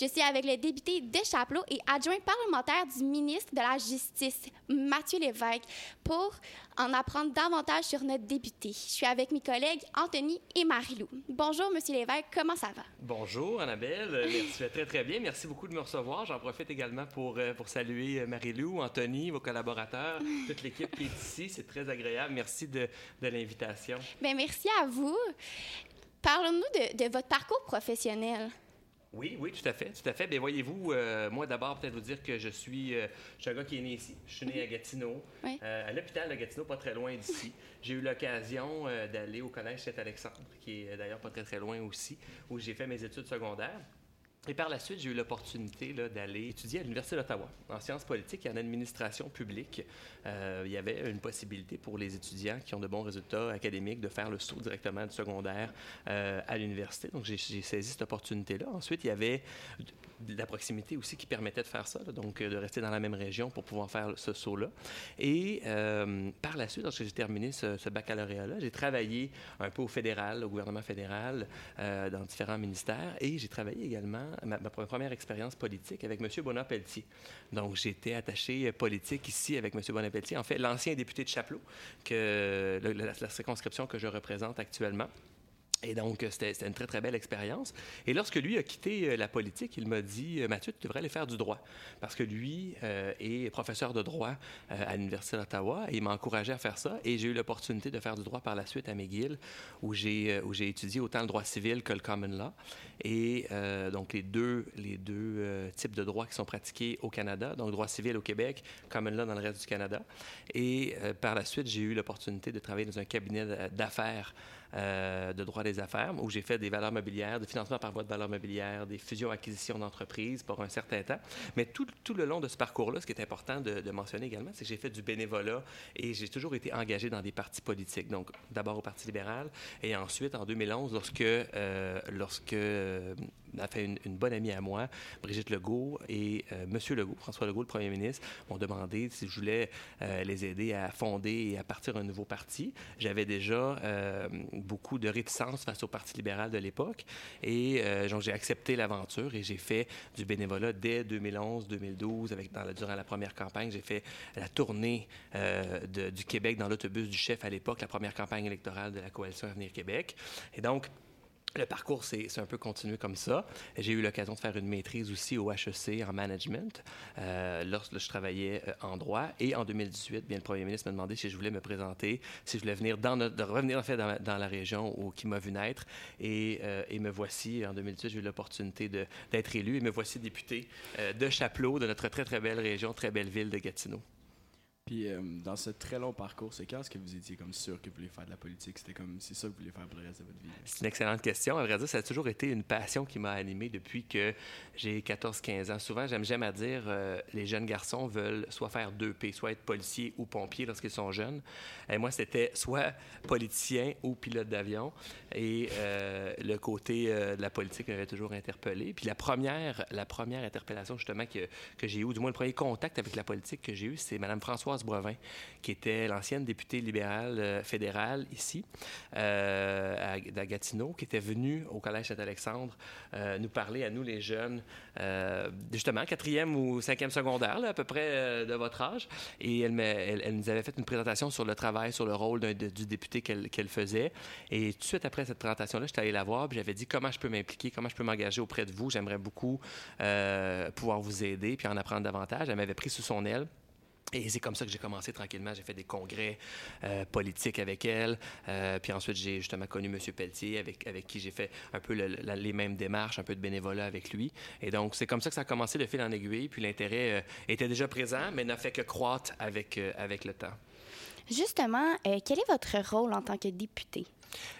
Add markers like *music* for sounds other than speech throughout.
Je suis avec le député de Chapelot et adjoint parlementaire du ministre de la Justice, Mathieu Lévesque, pour en apprendre davantage sur notre député. Je suis avec mes collègues Anthony et Marie-Lou. Bonjour, Monsieur Lévesque, comment ça va? Bonjour, Annabelle. Merci, très, très bien. Merci beaucoup de me recevoir. J'en profite également pour, euh, pour saluer Marie-Lou, Anthony, vos collaborateurs, *laughs* toute l'équipe qui est ici. C'est très agréable. Merci de, de l'invitation. Bien, merci à vous. Parlons-nous de, de votre parcours professionnel. Oui, oui, tout à fait, tout à fait. Bien, voyez-vous, euh, moi d'abord, peut-être vous dire que je suis, euh, je suis un gars qui est né ici. Je suis né à Gatineau, euh, à l'hôpital de Gatineau, pas très loin d'ici. J'ai eu l'occasion d'aller au collège Saint-Alexandre, qui est d'ailleurs pas très très loin aussi, où j'ai fait mes études secondaires. Et par la suite, j'ai eu l'opportunité d'aller étudier à l'Université d'Ottawa en sciences politiques et en administration publique. Euh, il y avait une possibilité pour les étudiants qui ont de bons résultats académiques de faire le saut directement du secondaire euh, à l'université. Donc, j'ai saisi cette opportunité-là. Ensuite, il y avait la proximité aussi qui permettait de faire ça, donc euh, de rester dans la même région pour pouvoir faire ce saut-là. Et par la suite, lorsque j'ai terminé ce, baccalauréat-là, j'ai travaillé un peu au fédéral, au gouvernement fédéral, dans différents ministères, et j'ai travaillé également ma, première expérience politique avec M. Bonapeltier. Donc, j'étais attaché politique ici avec M. Bonapeltier. En fait, l'ancien député de Chapelot, que, la circonscription que je représente actuellement. Et donc, c'était une très, très belle expérience. Et lorsque lui a quitté euh, la politique, il m'a dit, euh, Mathieu, tu devrais aller faire du droit. Parce que lui euh, est professeur de droit à l'Université d'Ottawa et il m'a encouragé à faire ça. Et j'ai eu l'opportunité de faire du droit par la suite à McGill, où j'ai où j'ai étudié autant le droit civil que le common law. Et donc, les deux, les deux types de droits qui sont pratiqués au Canada, donc droit civil au Québec, common law dans le reste du Canada. Et par la suite, j'ai eu l'opportunité de travailler dans un cabinet d'affaires euh, de droit des affaires, où j'ai fait des valeurs mobilières, des financements par voie de valeurs mobilières, des fusions-acquisitions d'entreprises pour un certain temps. Mais tout, tout, le long de ce parcours-là, ce qui est important de, mentionner également, c'est que j'ai fait du bénévolat et j'ai toujours été engagé dans des partis politiques. Donc, d'abord au Parti libéral et ensuite, en 2011, lorsque, euh, lorsque euh, a fait une, bonne amie à moi, Brigitte Legault et euh, Monsieur Legault, François Legault, le premier ministre, m'ont demandé si je voulais euh, les aider à fonder et à partir un nouveau parti. J'avais déjà euh, beaucoup de réticence face au Parti libéral de l'époque et donc j'ai accepté l'aventure et j'ai fait du bénévolat dès 2011-2012 avec dans la, durant la première campagne. J'ai fait la tournée du Québec dans l'autobus du chef à l'époque, la première campagne électorale de la coalition Avenir Québec. Et donc le parcours, c'est un peu continué comme ça. J'ai eu l'occasion de faire une maîtrise aussi au HEC en management euh, lorsque je travaillais euh, en droit. Et en 2018, bien, le premier ministre m'a demandé si je voulais me présenter, si je voulais venir revenir en fait dans, la région où, qui m'a vu naître. Et, euh, et, me voici, en 2018, j'ai eu l'opportunité d'être élu et me voici député de Chapelot, de notre très, très belle région, très belle ville de Gatineau. Puis euh, dans ce très long parcours, c'est quand est-ce que vous étiez comme sûr que vous vouliez faire de la politique? C'était comme, c'est ça que vous vouliez faire pour le reste de votre vie? C'est une excellente question. À vrai dire, ça a toujours été une passion qui m'a animé depuis que j'ai 14-15 ans. Souvent, j'aime, à dire, euh, les jeunes garçons veulent soit faire deux P, soit être policier ou pompier lorsqu'ils sont jeunes. Et moi, c'était soit politicien ou pilote d'avion. Et euh, le côté de la politique m'avait toujours interpellé. Puis la première, la première interpellation, justement, que, que j'ai eue, ou du moins le premier contact avec la politique que j'ai eu, c'est Mme Françoise Brevin, qui était l'ancienne députée libérale euh, fédérale ici, euh, à, Gatineau, qui était venue au Collège Saint-Alexandre euh, nous parler à nous, les jeunes, justement, quatrième ou cinquième secondaire, à peu près de votre âge. Et elle, elle, nous avait fait une présentation sur le travail, sur le rôle du député qu'elle faisait. Et tout de suite après cette présentation-là, j'étais allé la voir, puis j'avais dit comment je peux m'impliquer, comment je peux m'engager auprès de vous? J'aimerais beaucoup pouvoir vous aider, puis en apprendre davantage. Elle m'avait pris sous son aile. Et c'est comme ça que j'ai commencé tranquillement. J'ai fait des congrès euh, politiques avec elle. Euh, puis ensuite, j'ai justement connu M. Pelletier, avec, avec qui j'ai fait un peu les mêmes démarches, un peu de bénévolat avec lui. Et donc, c'est comme ça que ça a commencé de fil en aiguille. Puis l'intérêt euh, était déjà présent, mais n'a fait que croître avec, avec le temps. Justement, quel est votre rôle en tant que député?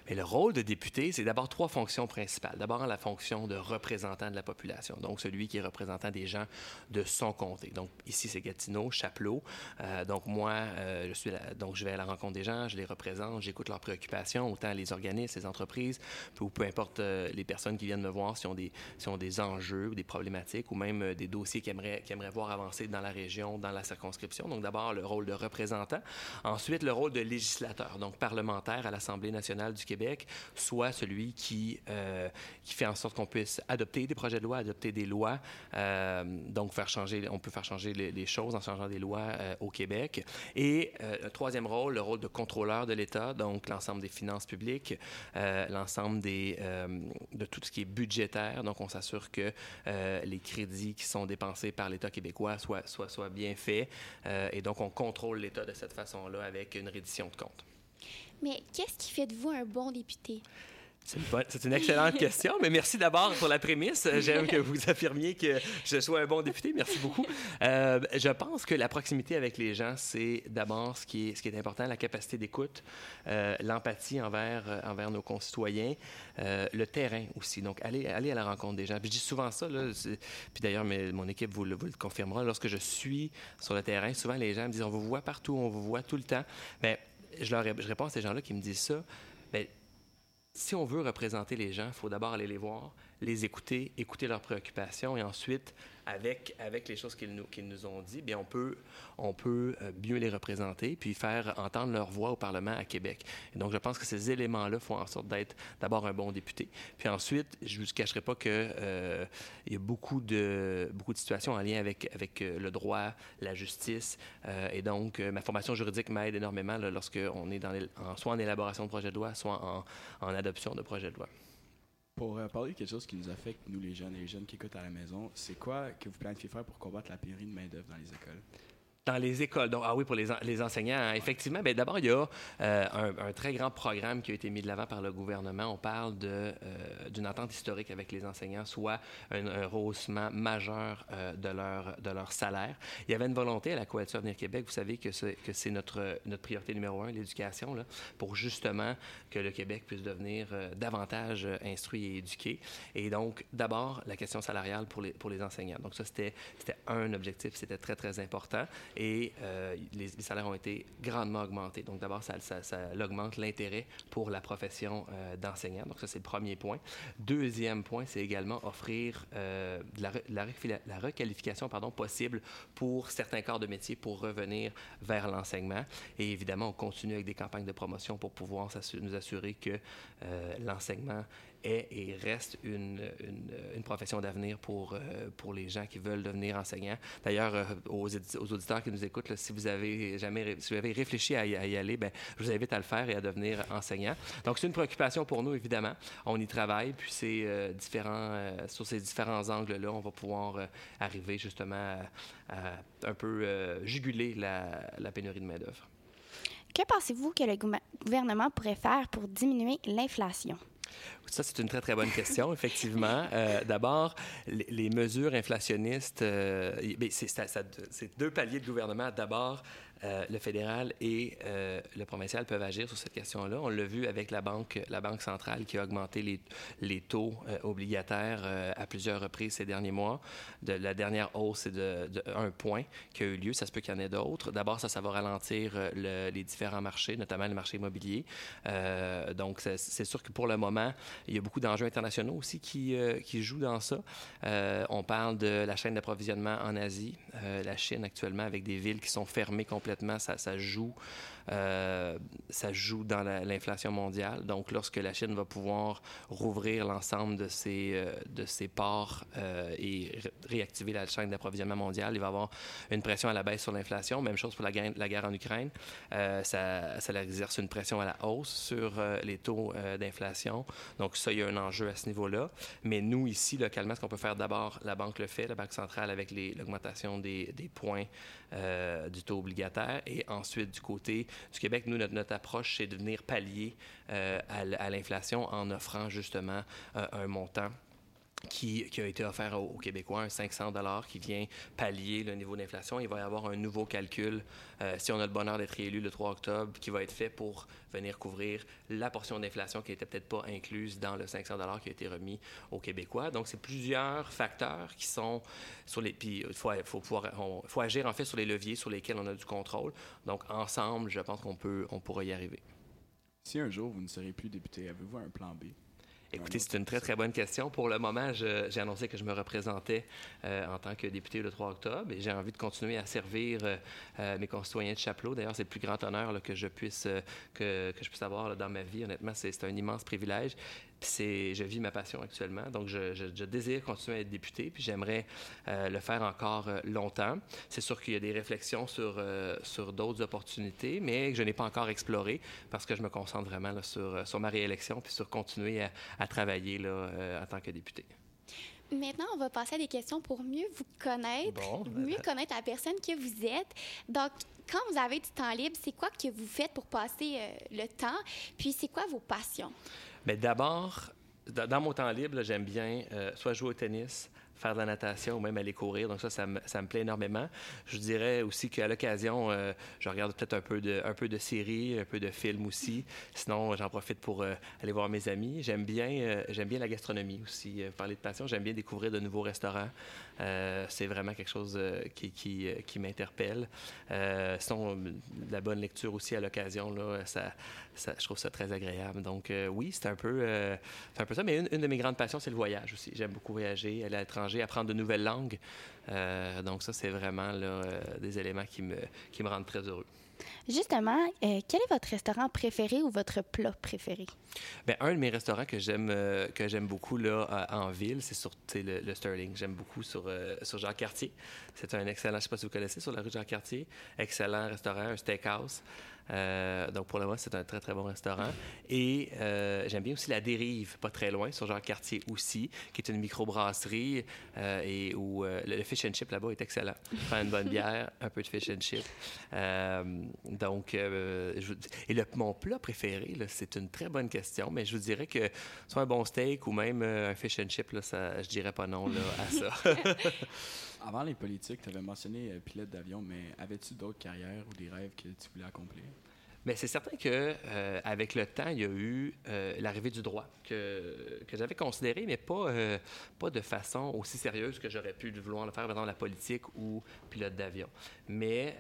Mais le rôle de député, c'est d'abord trois fonctions principales. D'abord, la fonction de représentant de la population, donc celui qui est représentant des gens de son comté. Donc ici, c'est Gatineau, Chapelot. Euh, donc moi, euh, je suis donc je vais à la rencontre des gens, je les représente, j'écoute leurs préoccupations, autant les organismes, les entreprises, ou peu importe euh, les personnes qui viennent me voir si ont des, si ont des enjeux ou des problématiques, ou même des dossiers qu'ils aimeraient, aimeraient voir avancer dans la région, dans la circonscription. Donc d'abord, le rôle de représentant. Ensuite, le rôle de législateur, donc parlementaire à l'Assemblée nationale du Québec, soit celui qui, qui fait en sorte qu'on puisse adopter des projets de loi, adopter des lois, donc faire changer, on peut faire changer les, choses en changeant des lois au Québec. Et le troisième rôle, le rôle de contrôleur de l'État, donc l'ensemble des finances publiques, l'ensemble de tout ce qui est budgétaire. Donc, on s'assure que les crédits qui sont dépensés par l'État québécois soient, soient, soient bien faits. et donc, on contrôle l'État de cette façon-là avec une reddition de comptes. Mais qu'est-ce qui fait de vous un bon député? C'est une, excellente question, mais merci d'abord pour la prémisse. J'aime que vous affirmiez que je sois un bon député. Merci beaucoup. Euh, je pense que la proximité avec les gens, c'est d'abord ce, qui est, important, la capacité d'écoute, euh, l'empathie envers, euh, envers nos concitoyens, le terrain aussi. Donc, aller, à la rencontre des gens. Puis je dis souvent ça, là, puis d'ailleurs, mon équipe vous le, vous le, confirmera. Lorsque je suis sur le terrain, souvent les gens me disent on vous voit partout, on vous voit tout le temps. Mais je, réponds à ces gens-là qui me disent ça. Bien, si on veut représenter les gens, il faut d'abord aller les voir, les écouter, écouter leurs préoccupations et ensuite avec, les choses qu'ils nous, ont dit, on peut, on euh, mieux les représenter puis faire entendre leur voix au Parlement à Québec. Donc, je pense que ces éléments-là font en sorte d'être d'abord un bon député. Puis ensuite, je ne vous cacherai pas qu'il euh, y a beaucoup de, situations en lien avec, euh, le droit, la justice. et donc, ma formation juridique m'aide énormément lorsqu'on est soit en élaboration de projet de loi, soit en, en adoption de projet de loi. Pour euh, parler de quelque chose qui nous affecte, nous les jeunes et les jeunes qui écoutent à la maison, c'est quoi que vous planifiez faire pour combattre la pénurie de main-d'œuvre dans les écoles? Dans les écoles. Donc, ah oui, pour les, les enseignants, hein, effectivement. Bien, d'abord, il y a euh, un, très grand programme qui a été mis de l'avant par le gouvernement. On parle de, euh, d'une entente historique avec les enseignants, soit un, rehaussement majeur euh, de, leur, de leur salaire. Il y avait une volonté à la Coalition Avenir Québec, vous savez que c'est, notre, notre priorité numéro un, l'éducation, pour justement que le Québec puisse devenir davantage instruit et éduqué. Et donc, d'abord, la question salariale pour les, pour les enseignants. Donc, ça, c'était, un objectif, c'était très, très important euh, les, salaires ont été grandement augmentés. Donc d'abord, ça, ça, augmente l'intérêt pour la profession euh, d'enseignant. Donc ça, c'est le premier point. Deuxième point, c'est également offrir euh, la, la, requalification pardon, possible pour certains corps de métier pour revenir vers l'enseignement. Et évidemment, on continue avec des campagnes de promotion pour pouvoir nous assurer que l'enseignement est et reste une, une, profession d'avenir pour, euh, pour les gens qui veulent devenir enseignants. D'ailleurs, euh, aux, auditeurs qui nous écoutent, si vous avez jamais si vous avez réfléchi à y, aller, ben, je vous invite à le faire et à devenir enseignant. Donc, c'est une préoccupation pour nous, évidemment. On y travaille, puis c'est euh, sur ces différents angles-là, on va pouvoir arriver justement à, un peu juguler la, la pénurie de main-d'œuvre. Que pensez-vous que le gouvernement pourrait faire pour diminuer l'inflation? Ça, c'est une très, très bonne question, *laughs* effectivement. Euh, d'abord, les, mesures inflationnistes, euh, ben, c'est deux paliers de gouvernement. D'abord, euh, le fédéral et euh, le provincial peuvent agir sur cette question-là. On l'a vu avec la Banque, centrale qui a augmenté les, taux euh, obligataires à plusieurs reprises ces derniers mois. La dernière hausse, c'est de, de, un point qui a eu lieu. Ça se peut qu'il y en ait d'autres. D'abord, ça, va ralentir les différents marchés, notamment le marché immobilier. donc, c'est sûr que pour le moment, il y a beaucoup d'enjeux internationaux aussi qui jouent dans ça. on parle de la chaîne d'approvisionnement en Asie, la Chine actuellement, avec des villes qui sont fermées complètement ça, joue, euh, ça joue dans l'inflation mondiale. Donc, lorsque la Chine va pouvoir rouvrir l'ensemble de ses, euh, de ses ports euh, et réactiver la chaîne d'approvisionnement mondiale, il va avoir une pression à la baisse sur l'inflation. Même chose pour la guerre, en Ukraine. ça, ça exerce une pression à la hausse sur les taux d'inflation. Donc, ça, il y a un enjeu à ce niveau-là. Mais nous, ici, localement, ce qu'on peut faire d'abord, la Banque le fait, la Banque centrale, avec l'augmentation des, points du taux obligataire et ensuite, du côté du Québec, nous, notre, approche, c'est de venir pallier euh, à, l'inflation en offrant justement euh, un montant qui, a été offert aux, Québécois, un 500 qui vient pallier le niveau d'inflation. Il va y avoir un nouveau calcul, euh, si on a le bonheur d'être élu le 3 octobre, qui va être fait pour venir couvrir la portion d'inflation qui n'était peut-être pas incluse dans le 500 qui a été remis aux Québécois. Donc, c'est plusieurs facteurs qui sont sur les... Puis, il faut, faut, pouvoir, faut agir en fait sur les leviers sur lesquels on a du contrôle. Donc, ensemble, je pense qu'on peut, on pourra y arriver. Si un jour vous ne serez plus député, avez-vous un plan B? Écoutez, c'est une très, très bonne question. Pour le moment, j'ai annoncé que je me représentais euh, en tant que député le 3 octobre et j'ai envie de continuer à servir euh, euh, mes concitoyens de Chapelot. D'ailleurs, c'est le plus grand honneur que, je puisse, que, que, je puisse avoir dans ma vie. Honnêtement, c'est un immense privilège c'est, je vis ma passion actuellement. Donc, je, désire continuer à être député, puis j'aimerais euh, le faire encore euh, longtemps. C'est sûr qu'il y a des réflexions sur, euh, sur d'autres opportunités, mais que je n'ai pas encore exploré parce que je me concentre vraiment sur, sur ma réélection puis sur continuer à, travailler là, en tant que député. Maintenant, on va passer à des questions pour mieux vous connaître, mieux connaître la personne que vous êtes. Donc, quand vous avez du temps libre, c'est quoi que vous faites pour passer le temps? Puis, c'est quoi vos passions? Mais d'abord, dans mon temps libre, j'aime bien euh, soit jouer au tennis, faire de la natation ou même aller courir. Donc ça, ça me, plaît énormément. Je dirais aussi qu'à l'occasion, euh, je regarde peut-être un peu de un peu de séries, un peu de films aussi. Sinon, j'en profite pour euh, aller voir mes amis. J'aime bien j'aime bien la gastronomie aussi. parler de passion, j'aime bien découvrir de nouveaux restaurants. Euh, c'est vraiment quelque chose euh, qui, qui, euh, m'interpelle. sinon, la bonne lecture aussi à l'occasion, là, ça, je trouve ça très agréable. Donc, oui, c'est un, peu, un peu ça. Mais une, une de mes grandes passions, c'est le voyage aussi. J'aime beaucoup voyager, à l'étranger, apprendre de nouvelles langues. donc, ça, c'est vraiment là, des éléments qui me, qui me rendent très heureux. Justement, euh, quel est votre restaurant préféré ou votre plat préféré? Bien, un de mes restaurants que j'aime euh, que j'aime beaucoup là, en ville, c'est sur le, le, Sterling. J'aime beaucoup sur, euh, sur Jacques-Cartier. C'est un excellent, je ne sais pas si vous connaissez, sur la rue Jacques-Cartier. Excellent restaurant, un steakhouse. Euh, donc, pour le moment, c'est un très, très bon restaurant. Et euh, j'aime bien aussi La Dérive, pas très loin, sur Jacques-Cartier aussi, qui est une microbrasserie euh, et où le fish and chip là-bas est excellent. Faire une bonne *laughs* bière, un peu de fish and chip. donc, et le, mon plat préféré, c'est une très bonne question, mais je vous dirais que soit un bon steak ou même un fish and chip, là, ça, je dirais pas non là, à ça. *laughs* Avant les politiques, tu avais mentionné pilote d'avion, mais avais-tu d'autres carrières ou des rêves que tu voulais accomplir? Mais c'est certain que euh, avec le temps, il y a eu euh, l'arrivée du droit que, que j'avais considéré, mais pas, euh, pas de façon aussi sérieuse que j'aurais pu vouloir le faire dans la politique ou pilote d'avion. Mais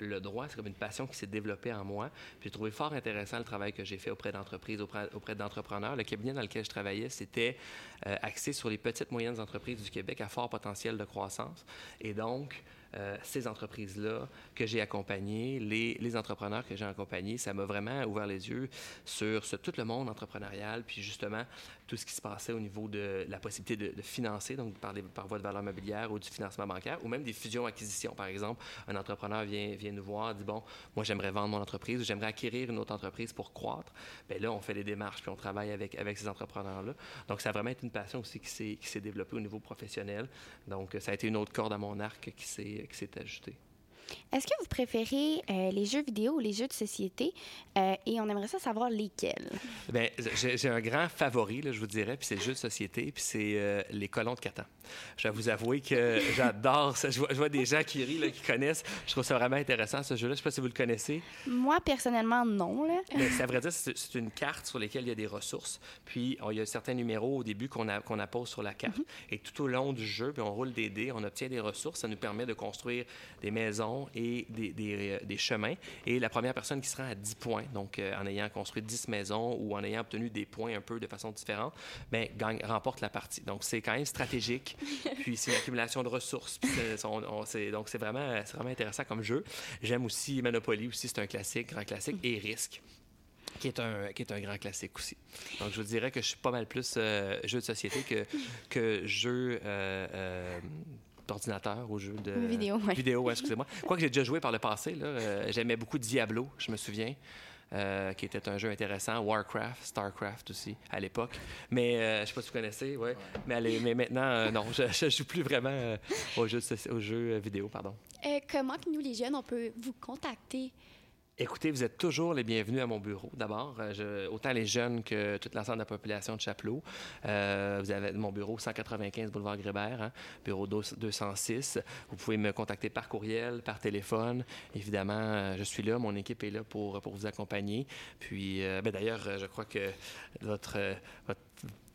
le droit, c'est comme une passion qui s'est développée en moi. J'ai trouvé fort intéressant le travail que j'ai fait auprès d'entreprises, auprès, d'entrepreneurs. Le cabinet dans lequel je travaillais, c'était axé sur les petites moyennes entreprises du Québec à fort potentiel de croissance. Et donc, euh, ces entreprises-là que j'ai accompagnées, les, entrepreneurs que j'ai accompagnés, ça m'a vraiment ouvert les yeux sur tout le monde entrepreneurial, puis justement tout ce qui se passait au niveau de la possibilité de, financer, donc par voie de valeur mobilière ou du financement bancaire, ou même des fusions-acquisitions. Par exemple, un entrepreneur vient, nous voir, dit, bon, moi j'aimerais vendre mon entreprise ou j'aimerais acquérir une autre entreprise pour croître. Bien là, on fait les démarches, puis on travaille avec, avec ces entrepreneurs-là. Donc, ça a vraiment été une passion aussi qui s'est développée au niveau professionnel. Donc, ça a été une autre corde à mon arc qui s'est qui s'est ajouté. Est-ce que vous préférez euh, les jeux vidéo ou les jeux de société? Euh, et on aimerait ça savoir lesquels? Bien, j'ai un grand favori, là, je vous dirais, puis c'est le jeu de société, puis c'est euh, les colons de Catan. Je vais vous avouer que *laughs* j'adore ça. Je vois, des gens qui rient, là, qui connaissent. Je trouve ça vraiment intéressant, ce jeu-là. Je ne sais pas si vous le connaissez. Moi, personnellement, non. Là. Mais c'est à vrai dire, c'est une carte sur laquelle il y a des ressources. Puis, il y a certains numéros au début qu'on qu'on appose sur la carte. Mm-hmm. Et tout au long du jeu, puis on roule des dés, on obtient des ressources. Ça nous permet de construire des maisons et des, des, des chemins. Et la première personne qui sera à 10 points, donc euh, en ayant construit 10 maisons ou en ayant obtenu des points un peu de façon différente, gagne, remporte la partie. Donc, c'est quand même stratégique. *laughs* puis, c'est une accumulation de ressources. donc, c'est vraiment, vraiment intéressant comme jeu. J'aime aussi Monopoly, aussi, c'est un classique, grand classique, et Risque qui est un qui est un grand classique aussi. Donc je vous dirais que je suis pas mal plus euh, jeu de société que que jeu euh, d'ordinateur ou jeu de vidéo. Ouais. Vidéo, *laughs* excusez-moi. Quoi que j'ai déjà joué par le passé, euh, j'aimais beaucoup Diablo, je me souviens. Euh, qui était un jeu intéressant, Warcraft, Starcraft aussi à l'époque. Mais euh, je ne sais pas si vous connaissez, ouais. Mais, mais maintenant, non, je ne joue plus vraiment aux, jeux, aux jeux vidéo. Pardon. comment nous, les jeunes, on peut vous contacter? Écoutez, vous êtes toujours les bienvenus à mon bureau. D'abord, euh, autant les jeunes que toute l'ensemble de la population de Chapelot. Euh, vous avez mon bureau 195 boulevard Grébert, hein, bureau 206. Vous pouvez me contacter par courriel, par téléphone. Évidemment, euh, je suis là, mon équipe est là pour, pour vous accompagner. Puis, ben, d'ailleurs, je crois que votre, votre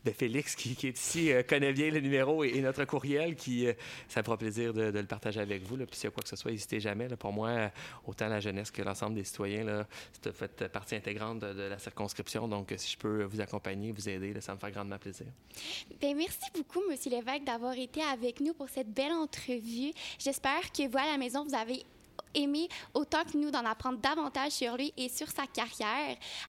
de Félix, qui, est ici, connaît bien le numéro et, notre courriel, qui, ça me fera plaisir de, le partager avec vous. Là. Puis s'il y a quoi que ce soit, n'hésitez jamais. Pour moi, autant la jeunesse que l'ensemble des citoyens, là, c'est fait partie intégrante de, la circonscription. Donc, si je peux vous accompagner, vous aider, ça me fait grandement plaisir. Bien, merci beaucoup, Monsieur l'évêque, d'avoir été avec nous pour cette belle entrevue. J'espère que vous, à la maison, vous avez aimé autant que nous d'en apprendre davantage sur lui et sur sa carrière.